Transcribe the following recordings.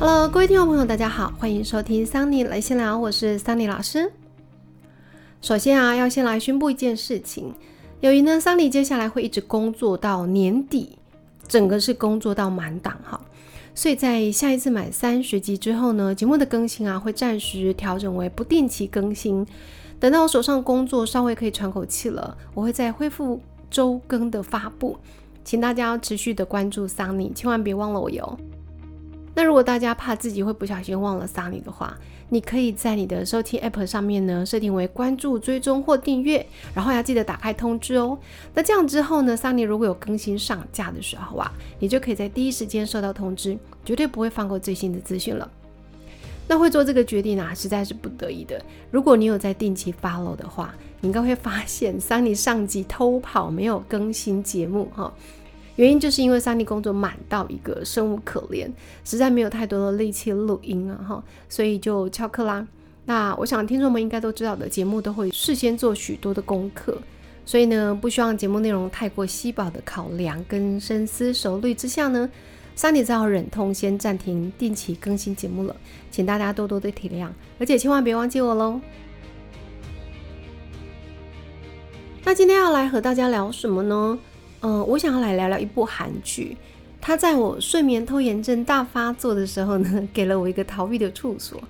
Hello，各位听众朋友，大家好，欢迎收听桑尼来闲聊，我是桑尼老师。首先啊，要先来宣布一件事情，由于呢，桑尼接下来会一直工作到年底，整个是工作到满档哈，所以在下一次满三十集之后呢，节目的更新啊会暂时调整为不定期更新，等到我手上工作稍微可以喘口气了，我会再恢复周更的发布，请大家要持续的关注桑尼，千万别忘了我哟。那如果大家怕自己会不小心忘了 Sunny 的话，你可以在你的收听 App 上面呢设定为关注、追踪或订阅，然后要记得打开通知哦。那这样之后呢，桑尼如果有更新上架的时候啊，你就可以在第一时间收到通知，绝对不会放过最新的资讯了。那会做这个决定啊，实在是不得已的。如果你有在定期 follow 的话，你应该会发现桑尼上集偷跑没有更新节目哈。原因就是因为三 D 工作满到一个生无可恋，实在没有太多的力气录音啊哈，所以就翘课啦。那我想听众们应该都知道的，节目都会事先做许多的功课，所以呢，不希望节目内容太过稀薄的考量跟深思熟虑之下呢，三 D 只好忍痛先暂停定期更新节目了，请大家多多的体谅，而且千万别忘记我喽。那今天要来和大家聊什么呢？嗯，我想要来聊聊一部韩剧，它在我睡眠拖延症大发作的时候呢，给了我一个逃避的处所。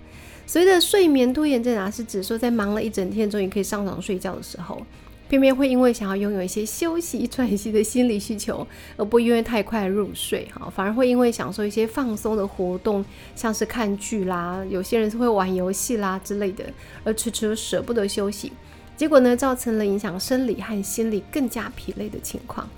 所谓的睡眠拖延症啊，是指说在忙了一整天，终于可以上床睡觉的时候，偏偏会因为想要拥有一些休息 喘息的心理需求，而不因为太快入睡哈，反而会因为享受一些放松的活动，像是看剧啦，有些人是会玩游戏啦之类的，而迟迟舍不得休息。结果呢，造成了影响生理和心理更加疲累的情况。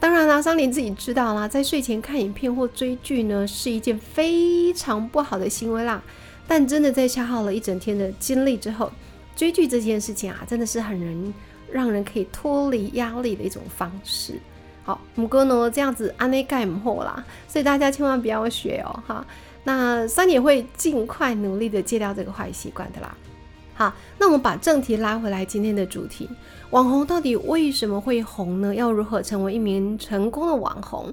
当然啦，桑林自己知道啦，在睡前看影片或追剧呢，是一件非常不好的行为啦。但真的在消耗了一整天的精力之后，追剧这件事情啊，真的是很人让人可以脱离压力的一种方式。好，母哥呢这样子安内盖姆后啦，所以大家千万不要学哦哈。那桑也会尽快努力的戒掉这个坏习惯的啦。好，那我们把正题拉回来，今天的主题，网红到底为什么会红呢？要如何成为一名成功的网红？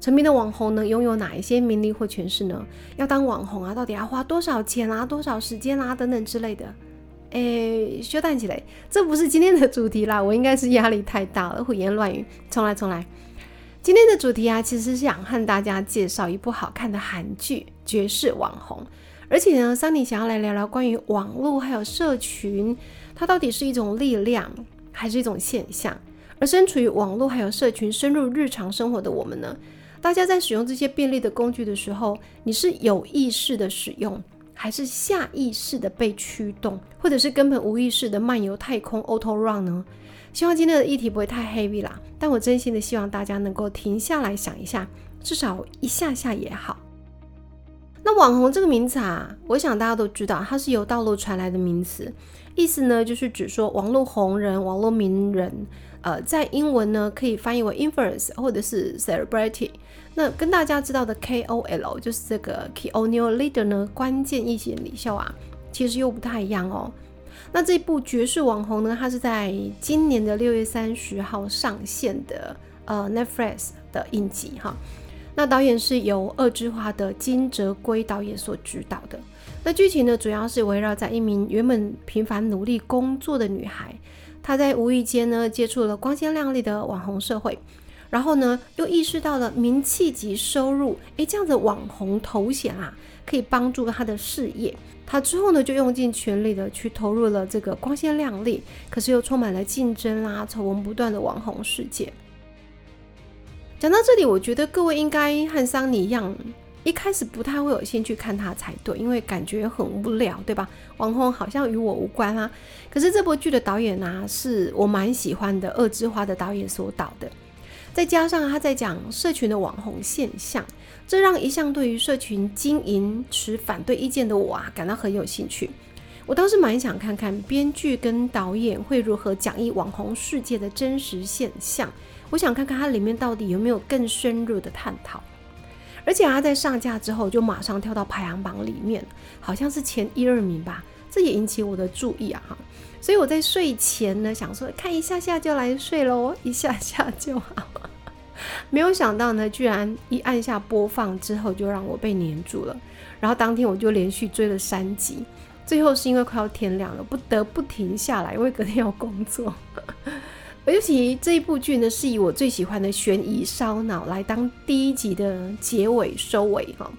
成名的网红呢，拥有哪一些名利或权势呢？要当网红啊，到底要花多少钱啊、多少时间啊等等之类的？诶，休蛋起来，这不是今天的主题啦，我应该是压力太大了，胡言乱语，重来重来。今天的主题啊，其实是想和大家介绍一部好看的韩剧《绝世网红》。而且呢，桑尼想要来聊聊关于网络还有社群，它到底是一种力量还是一种现象？而身处于网络还有社群深入日常生活的我们呢？大家在使用这些便利的工具的时候，你是有意识的使用，还是下意识的被驱动，或者是根本无意识的漫游太空 auto run 呢？希望今天的议题不会太 heavy 啦，但我真心的希望大家能够停下来想一下，至少一下下也好。那网红这个名词啊，我想大家都知道，它是由道路传来的名词，意思呢就是指说网络红人、网络名人，呃，在英文呢可以翻译为 influence 或者是 celebrity。那跟大家知道的 KOL 就是这个 Key o n e l Leader 呢，关键意见领袖啊，其实又不太一样哦。那这部绝世网红呢，它是在今年的六月三十号上线的，呃，Netflix 的影集哈。那导演是由二之花的金哲圭导演所指导的。那剧情呢，主要是围绕在一名原本平凡努力工作的女孩，她在无意间呢接触了光鲜亮丽的网红社会，然后呢又意识到了名气及收入，诶，这样的网红头衔啊，可以帮助她的事业。她之后呢就用尽全力的去投入了这个光鲜亮丽，可是又充满了竞争啦、丑闻不断的网红世界。讲到这里，我觉得各位应该和桑尼一样，一开始不太会有兴趣看他才对，因为感觉很无聊，对吧？网红好像与我无关啊。可是这部剧的导演呢，是我蛮喜欢的，二之花的导演所导的，再加上他在讲社群的网红现象，这让一向对于社群经营持反对意见的我啊，感到很有兴趣。我倒是蛮想看看编剧跟导演会如何讲绎网红世界的真实现象。我想看看它里面到底有没有更深入的探讨，而且它在上架之后就马上跳到排行榜里面，好像是前一二名吧，这也引起我的注意啊哈！所以我在睡前呢想说看一下下就来睡喽，一下下就好，没有想到呢，居然一按下播放之后就让我被黏住了，然后当天我就连续追了三集，最后是因为快要天亮了，不得不停下来，因为隔天要工作。尤其这一部剧呢，是以我最喜欢的悬疑烧脑来当第一集的结尾收尾哈。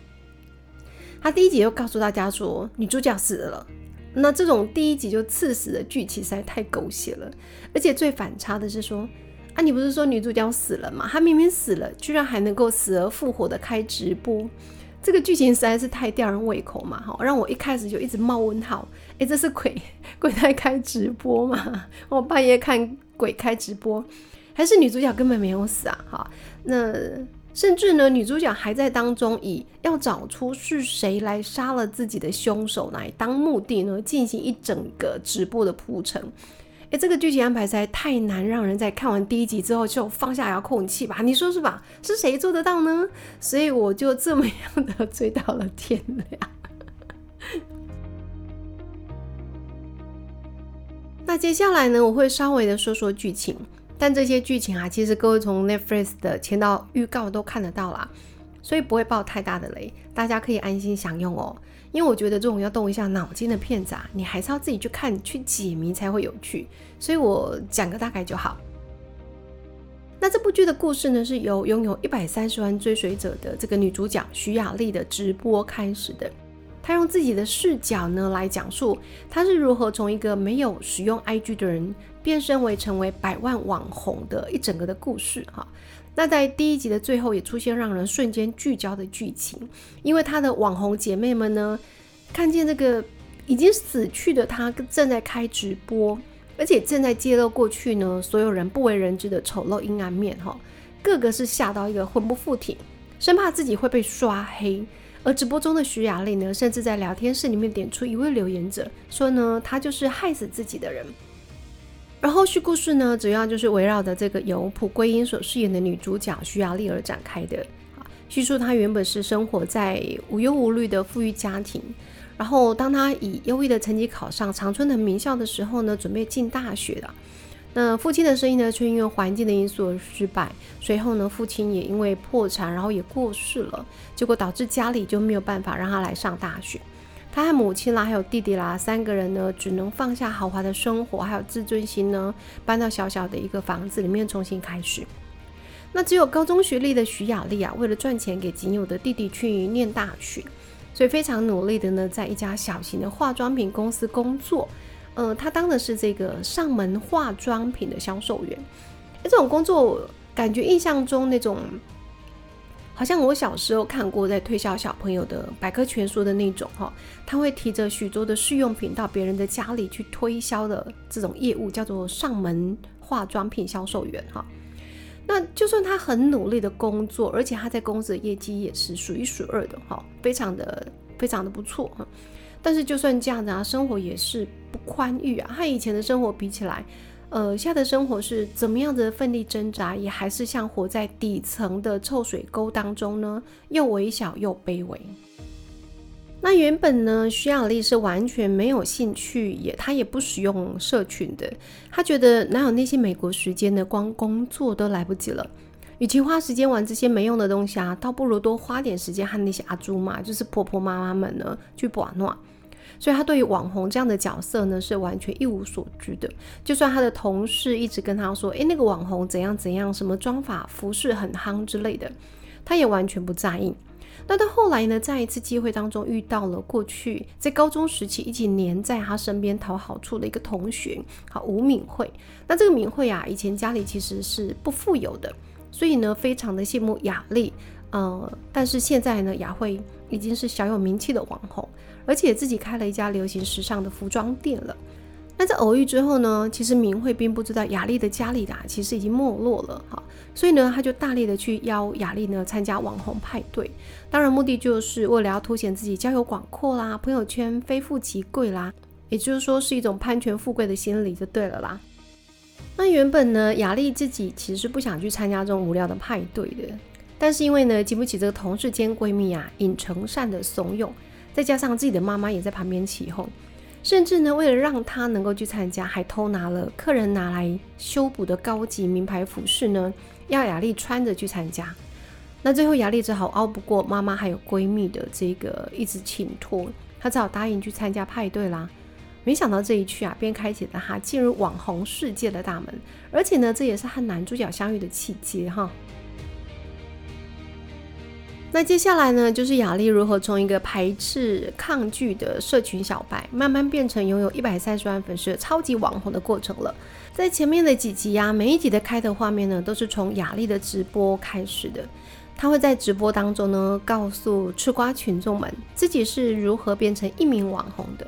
他第一集就告诉大家说女主角死了，那这种第一集就刺死的剧情实在太狗血了。而且最反差的是说，啊，你不是说女主角死了吗？她明明死了，居然还能够死而复活的开直播，这个剧情实在是太吊人胃口嘛！哈，让我一开始就一直冒问号，哎，这是鬼 鬼在开直播吗？我半夜看。鬼开直播，还是女主角根本没有死啊？哈，那甚至呢，女主角还在当中以要找出是谁来杀了自己的凶手来当目的呢，进行一整个直播的铺陈。哎，这个剧情安排实在太难，让人在看完第一集之后就放下遥控器吧？你说是吧？是谁做得到呢？所以我就这么样的追到了天亮。那接下来呢，我会稍微的说说剧情，但这些剧情啊，其实各位从 Netflix 的前导预告都看得到啦，所以不会爆太大的雷，大家可以安心享用哦。因为我觉得这种要动一下脑筋的片子啊，你还是要自己去看去解谜才会有趣，所以我讲个大概就好。那这部剧的故事呢，是由拥有一百三十万追随者的这个女主角徐雅丽的直播开始的。他用自己的视角呢来讲述他是如何从一个没有使用 IG 的人变身为成为百万网红的一整个的故事哈。那在第一集的最后也出现让人瞬间聚焦的剧情，因为他的网红姐妹们呢看见这个已经死去的他正在开直播，而且正在揭露过去呢所有人不为人知的丑陋阴暗面哈，个个是吓到一个魂不附体，生怕自己会被刷黑。而直播中的徐雅丽呢，甚至在聊天室里面点出一位留言者，说呢，他就是害死自己的人。而后续故事呢，主要就是围绕着这个由蒲桂英所饰演的女主角徐雅丽而展开的。叙述她原本是生活在无忧无虑的富裕家庭，然后当她以优异的成绩考上长春的名校的时候呢，准备进大学了。那父亲的生意呢，却因为环境的因素而失败。随后呢，父亲也因为破产，然后也过世了。结果导致家里就没有办法让他来上大学。他和母亲啦，还有弟弟啦，三个人呢，只能放下豪华的生活，还有自尊心呢，搬到小小的一个房子里面重新开始。那只有高中学历的徐雅丽啊，为了赚钱给仅有的弟弟去念大学，所以非常努力的呢，在一家小型的化妆品公司工作。呃，他当的是这个上门化妆品的销售员。这种工作感觉印象中那种，好像我小时候看过在推销小朋友的百科全书的那种哈，他会提着许多的试用品到别人的家里去推销的这种业务，叫做上门化妆品销售员哈。那就算他很努力的工作，而且他在公司的业绩也是数一数二的哈，非常的非常的不错哈。但是就算这样子啊，生活也是宽裕啊。和以前的生活比起来，呃，现在的生活是怎么样的奋力挣扎，也还是像活在底层的臭水沟当中呢？又微小又卑微。那原本呢，徐雅丽是完全没有兴趣，也她也不使用社群的。她觉得哪有那些美国时间的？光工作都来不及了，与其花时间玩这些没用的东西啊，倒不如多花点时间和那些阿朱嘛，就是婆婆妈妈们呢去玩闹。所以他对于网红这样的角色呢，是完全一无所知的。就算他的同事一直跟他说：“诶，那个网红怎样怎样，什么妆法、服饰很夯之类的”，他也完全不在意。那到后来呢，在一次机会当中遇到了过去在高中时期一起黏在他身边讨好处的一个同学，好吴敏慧。那这个敏慧啊，以前家里其实是不富有的，所以呢，非常的羡慕雅丽。呃，但是现在呢，雅慧已经是小有名气的网红。而且自己开了一家流行时尚的服装店了。那在偶遇之后呢，其实明慧并不知道雅丽的家里啦，其实已经没落了哈。所以呢，他就大力的去邀雅丽呢参加网红派对，当然目的就是为了要凸显自己交友广阔啦，朋友圈非富即贵啦，也就是说是一种攀权富贵的心理就对了啦。那原本呢，雅丽自己其实是不想去参加这种无聊的派对的，但是因为呢经不起这个同事兼闺蜜啊尹成善的怂恿。再加上自己的妈妈也在旁边起哄，甚至呢，为了让他能够去参加，还偷拿了客人拿来修补的高级名牌服饰呢，要雅丽穿着去参加。那最后雅丽只好熬不过妈妈还有闺蜜的这个一直请托，她只好答应去参加派对啦。没想到这一去啊，便开启了她进入网红世界的大门，而且呢，这也是和男主角相遇的契机哈。那接下来呢，就是雅丽如何从一个排斥、抗拒的社群小白，慢慢变成拥有一百三十万粉丝的超级网红的过程了。在前面的几集呀，每一集的开头画面呢，都是从雅丽的直播开始的。她会在直播当中呢，告诉吃瓜群众们自己是如何变成一名网红的。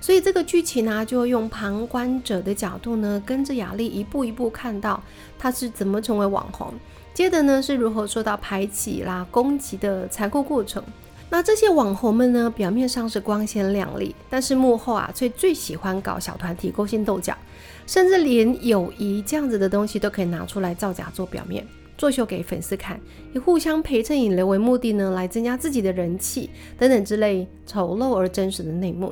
所以这个剧情呢，就用旁观者的角度呢，跟着雅丽一步一步看到她是怎么成为网红。接着呢，是如何受到排挤啦、攻击的残酷过程。那这些网红们呢，表面上是光鲜亮丽，但是幕后啊，却最喜欢搞小团体、勾心斗角，甚至连友谊这样子的东西都可以拿出来造假做表面，作秀给粉丝看，以互相陪衬引流为目的呢，来增加自己的人气等等之类丑陋而真实的内幕。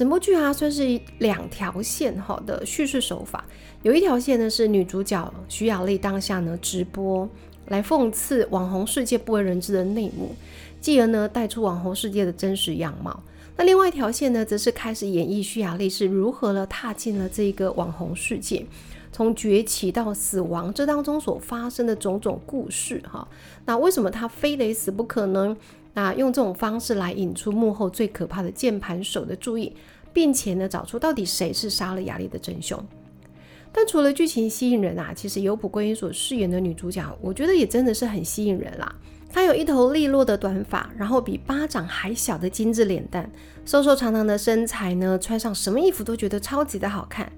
整部剧啊，算是两条线哈的叙事手法。有一条线呢是女主角徐雅丽当下呢直播来讽刺网红世界不为人知的内幕，继而呢带出网红世界的真实样貌。那另外一条线呢，则是开始演绎徐雅丽是如何了踏进了这个网红世界，从崛起到死亡这当中所发生的种种故事哈。那为什么她非得死不可呢？那用这种方式来引出幕后最可怕的键盘手的注意，并且呢找出到底谁是杀了雅丽的真凶。但除了剧情吸引人啊，其实由朴圭英所饰演的女主角，我觉得也真的是很吸引人啦。她有一头利落的短发，然后比巴掌还小的精致脸蛋，瘦瘦长长的身材呢，穿上什么衣服都觉得超级的好看。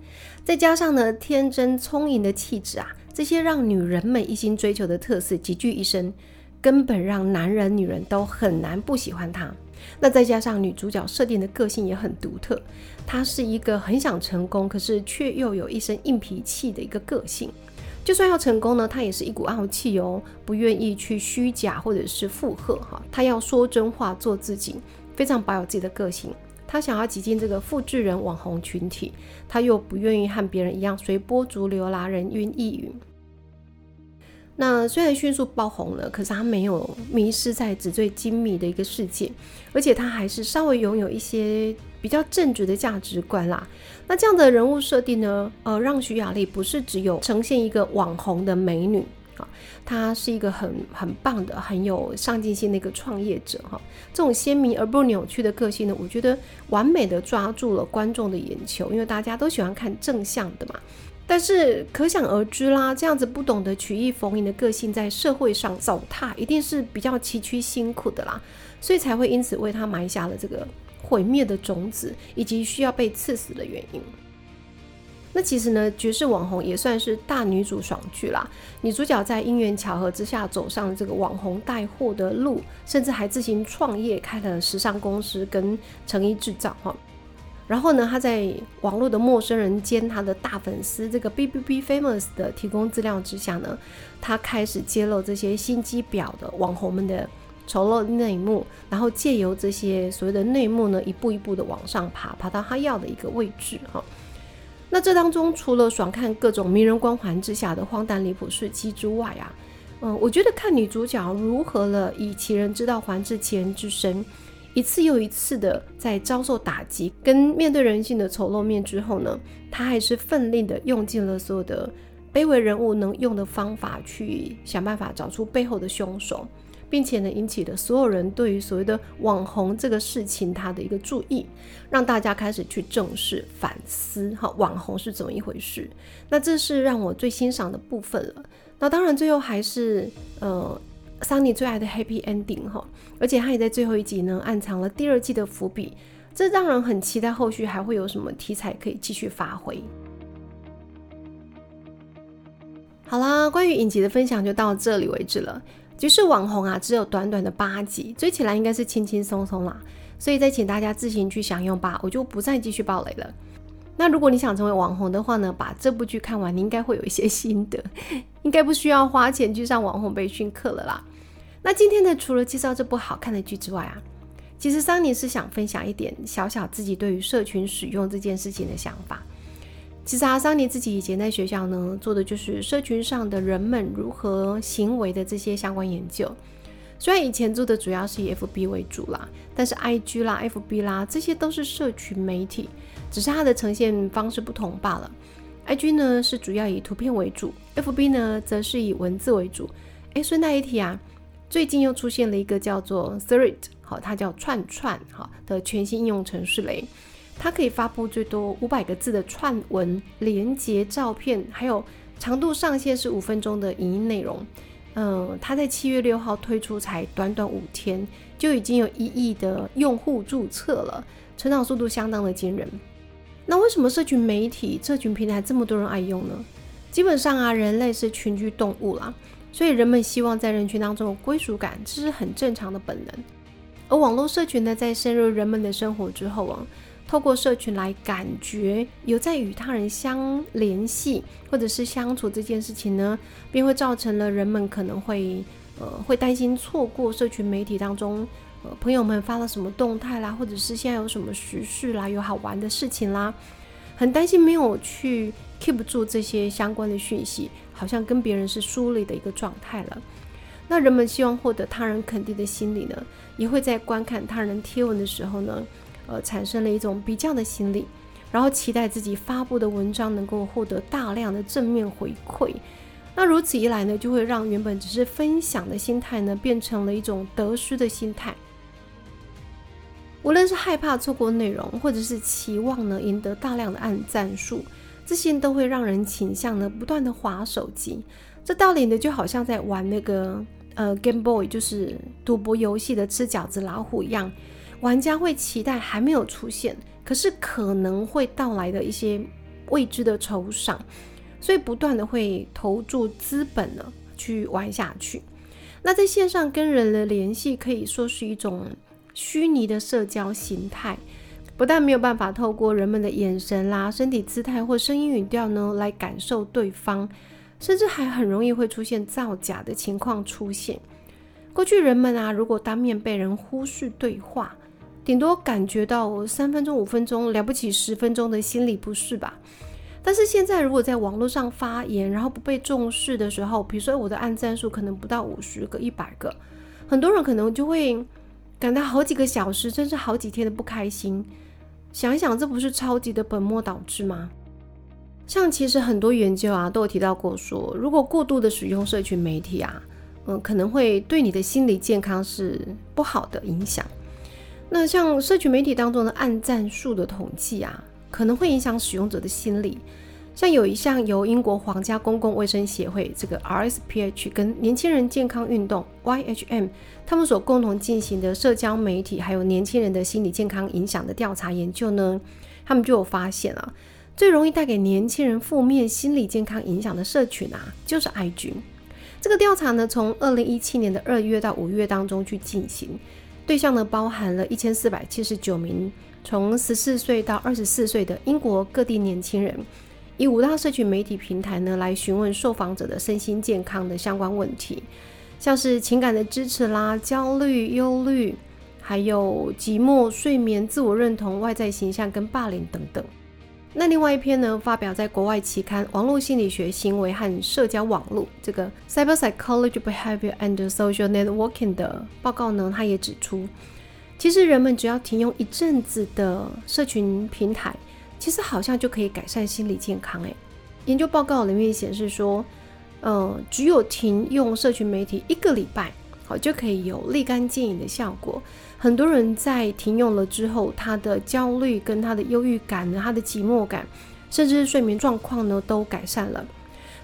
再加上呢天真聪颖的气质啊，这些让女人们一心追求的特色集聚一身。根本让男人、女人都很难不喜欢她。那再加上女主角设定的个性也很独特，她是一个很想成功，可是却又有一身硬脾气的一个个性。就算要成功呢，她也是一股傲气哦，不愿意去虚假或者是附和哈。她要说真话，做自己，非常保有自己的个性。她想要挤进这个复制人网红群体，她又不愿意和别人一样随波逐流啦，人云亦云。那虽然迅速爆红了，可是他没有迷失在纸醉金迷的一个世界，而且他还是稍微拥有一些比较正直的价值观啦。那这样的人物设定呢，呃，让徐雅丽不是只有呈现一个网红的美女啊，她是一个很很棒的、很有上进心的一个创业者哈。这种鲜明而不扭曲的个性呢，我觉得完美的抓住了观众的眼球，因为大家都喜欢看正向的嘛。但是可想而知啦，这样子不懂得曲意逢迎的个性，在社会上走踏，一定是比较崎岖辛苦的啦，所以才会因此为他埋下了这个毁灭的种子，以及需要被刺死的原因。那其实呢，绝世网红也算是大女主爽剧啦，女主角在因缘巧合之下走上了这个网红带货的路，甚至还自行创业，开了时尚公司跟成衣制造哈。然后呢，他在网络的陌生人兼他的大粉丝这个 B B B Famous 的提供资料之下呢，他开始揭露这些心机婊的网红们的丑陋内幕，然后借由这些所谓的内幕呢，一步一步的往上爬，爬到他要的一个位置哈。那这当中除了爽看各种名人光环之下的荒诞离谱事迹之外啊，嗯，我觉得看女主角如何了以其人之道还治其人之身。一次又一次的在遭受打击跟面对人性的丑陋面之后呢，他还是奋力的用尽了所有的卑微人物能用的方法，去想办法找出背后的凶手，并且呢引起了所有人对于所谓的网红这个事情他的一个注意，让大家开始去正视反思哈网红是怎么一回事。那这是让我最欣赏的部分了。那当然最后还是呃。桑尼最爱的 Happy Ending 哈，而且他也在最后一集呢暗藏了第二季的伏笔，这让人很期待后续还会有什么题材可以继续发挥。好啦，关于影集的分享就到这里为止了。即使网红啊，只有短短的八集，追起来应该是轻轻松松啦，所以再请大家自行去享用吧，我就不再继续爆雷了。那如果你想成为网红的话呢，把这部剧看完，你应该会有一些心得，应该不需要花钱去上网红培训课了啦。那今天呢，除了介绍这部好看的剧之外啊，其实桑尼是想分享一点小小自己对于社群使用这件事情的想法。其实阿桑尼自己以前在学校呢做的就是社群上的人们如何行为的这些相关研究。虽然以前做的主要是以 FB 为主啦，但是 IG 啦、FB 啦这些都是社群媒体，只是它的呈现方式不同罢了。IG 呢是主要以图片为主，FB 呢则是以文字为主。诶，顺带一提啊，最近又出现了一个叫做 Thread，好，它叫串串好的全新应用程式嘞。它可以发布最多五百个字的串文、连接、照片，还有长度上限是五分钟的影音内容。嗯，它在七月六号推出，才短短五天，就已经有一亿的用户注册了，成长速度相当的惊人。那为什么社群媒体、社群平台这么多人爱用呢？基本上啊，人类是群居动物啦，所以人们希望在人群当中有归属感，这是很正常的本能。而网络社群呢，在深入人们的生活之后啊。透过社群来感觉有在与他人相联系，或者是相处这件事情呢，便会造成了人们可能会呃会担心错过社群媒体当中呃朋友们发了什么动态啦，或者是现在有什么时事啦，有好玩的事情啦，很担心没有去 keep 住这些相关的讯息，好像跟别人是疏离的一个状态了。那人们希望获得他人肯定的心理呢，也会在观看他人贴文的时候呢。呃，产生了一种比较的心理，然后期待自己发布的文章能够获得大量的正面回馈。那如此一来呢，就会让原本只是分享的心态呢，变成了一种得失的心态。无论是害怕错过内容，或者是期望呢赢得大量的按赞数，这些都会让人倾向呢不断的划手机。这道理呢，就好像在玩那个呃 Game Boy，就是赌博游戏的吃饺子老虎一样。玩家会期待还没有出现，可是可能会到来的一些未知的酬赏，所以不断的会投注资本呢去玩下去。那在线上跟人的联系可以说是一种虚拟的社交形态，不但没有办法透过人们的眼神啦、身体姿态或声音语调呢来感受对方，甚至还很容易会出现造假的情况出现。过去人们啊，如果当面被人忽视对话，顶多感觉到三分钟、五分钟，了不起十分钟的心理不适吧。但是现在，如果在网络上发言，然后不被重视的时候，比如说我的按赞数可能不到五十个、一百个，很多人可能就会感到好几个小时，甚至好几天的不开心。想一想，这不是超级的本末倒置吗？像其实很多研究啊，都有提到过说，如果过度的使用社群媒体啊，嗯，可能会对你的心理健康是不好的影响。那像社群媒体当中的按赞数的统计啊，可能会影响使用者的心理。像有一项由英国皇家公共卫生协会这个 RSPH 跟年轻人健康运动 YHM 他们所共同进行的社交媒体还有年轻人的心理健康影响的调查研究呢，他们就有发现啊，最容易带给年轻人负面心理健康影响的社群啊，就是 IG。这个调查呢，从二零一七年的二月到五月当中去进行。对象呢，包含了一千四百七十九名从十四岁到二十四岁的英国各地年轻人，以五大社群媒体平台呢来询问受访者的身心健康的相关问题，像是情感的支持啦、焦虑、忧虑，还有寂寞、睡眠、自我认同、外在形象跟霸凌等等。那另外一篇呢，发表在国外期刊《网络心理学、行为和社交网络》这个 Cyber Psychology, Behavior and Social Networking 的报告呢，它也指出，其实人们只要停用一阵子的社群平台，其实好像就可以改善心理健康。诶，研究报告里面显示说，呃，只有停用社群媒体一个礼拜。好，就可以有立竿见影的效果。很多人在停用了之后，他的焦虑跟他的忧郁感，他的寂寞感，甚至是睡眠状况呢，都改善了。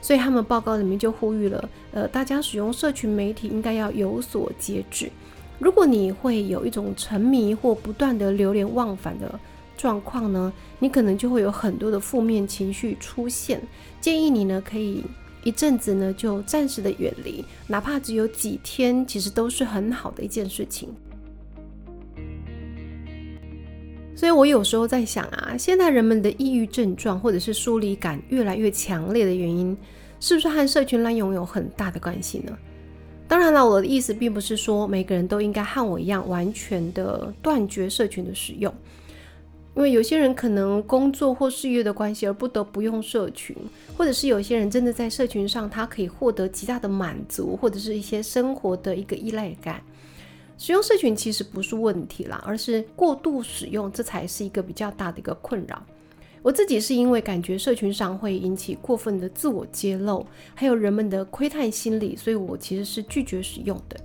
所以他们报告里面就呼吁了，呃，大家使用社群媒体应该要有所节制。如果你会有一种沉迷或不断的流连忘返的状况呢，你可能就会有很多的负面情绪出现。建议你呢，可以。一阵子呢，就暂时的远离，哪怕只有几天，其实都是很好的一件事情。所以我有时候在想啊，现在人们的抑郁症状或者是疏离感越来越强烈的原因，是不是和社群滥用有很大的关系呢？当然了，我的意思并不是说每个人都应该和我一样完全的断绝社群的使用。因为有些人可能工作或事业的关系而不得不用社群，或者是有些人真的在社群上，他可以获得极大的满足，或者是一些生活的一个依赖感。使用社群其实不是问题啦，而是过度使用，这才是一个比较大的一个困扰。我自己是因为感觉社群上会引起过分的自我揭露，还有人们的窥探心理，所以我其实是拒绝使用的。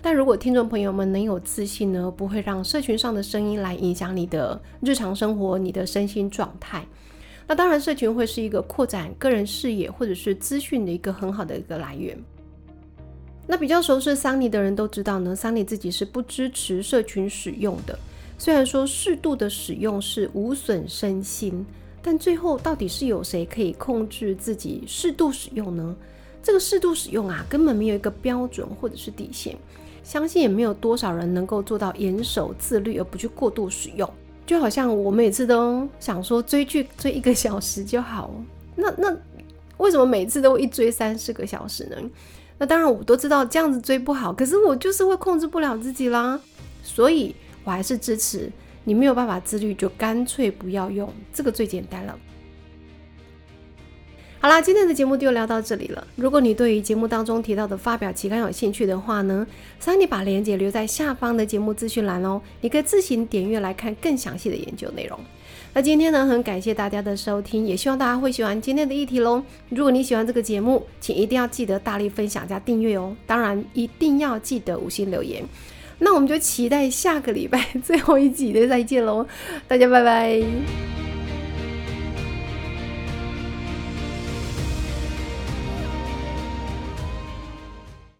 但如果听众朋友们能有自信呢，不会让社群上的声音来影响你的日常生活、你的身心状态，那当然社群会是一个扩展个人视野或者是资讯的一个很好的一个来源。那比较熟识桑尼的人都知道呢，桑尼自己是不支持社群使用的。虽然说适度的使用是无损身心，但最后到底是有谁可以控制自己适度使用呢？这个适度使用啊，根本没有一个标准或者是底线。相信也没有多少人能够做到严守自律而不去过度使用。就好像我每次都想说追剧追一个小时就好，那那为什么每次都一追三四个小时呢？那当然我都知道这样子追不好，可是我就是会控制不了自己啦。所以我还是支持你没有办法自律就干脆不要用，这个最简单了。好啦，今天的节目就聊到这里了。如果你对于节目当中提到的发表期刊有兴趣的话呢，Sunny 把链接留在下方的节目资讯栏哦，你可以自行点阅来看更详细的研究内容。那今天呢，很感谢大家的收听，也希望大家会喜欢今天的议题喽。如果你喜欢这个节目，请一定要记得大力分享加订阅哦。当然，一定要记得五星留言。那我们就期待下个礼拜 最后一集的再见喽，大家拜拜。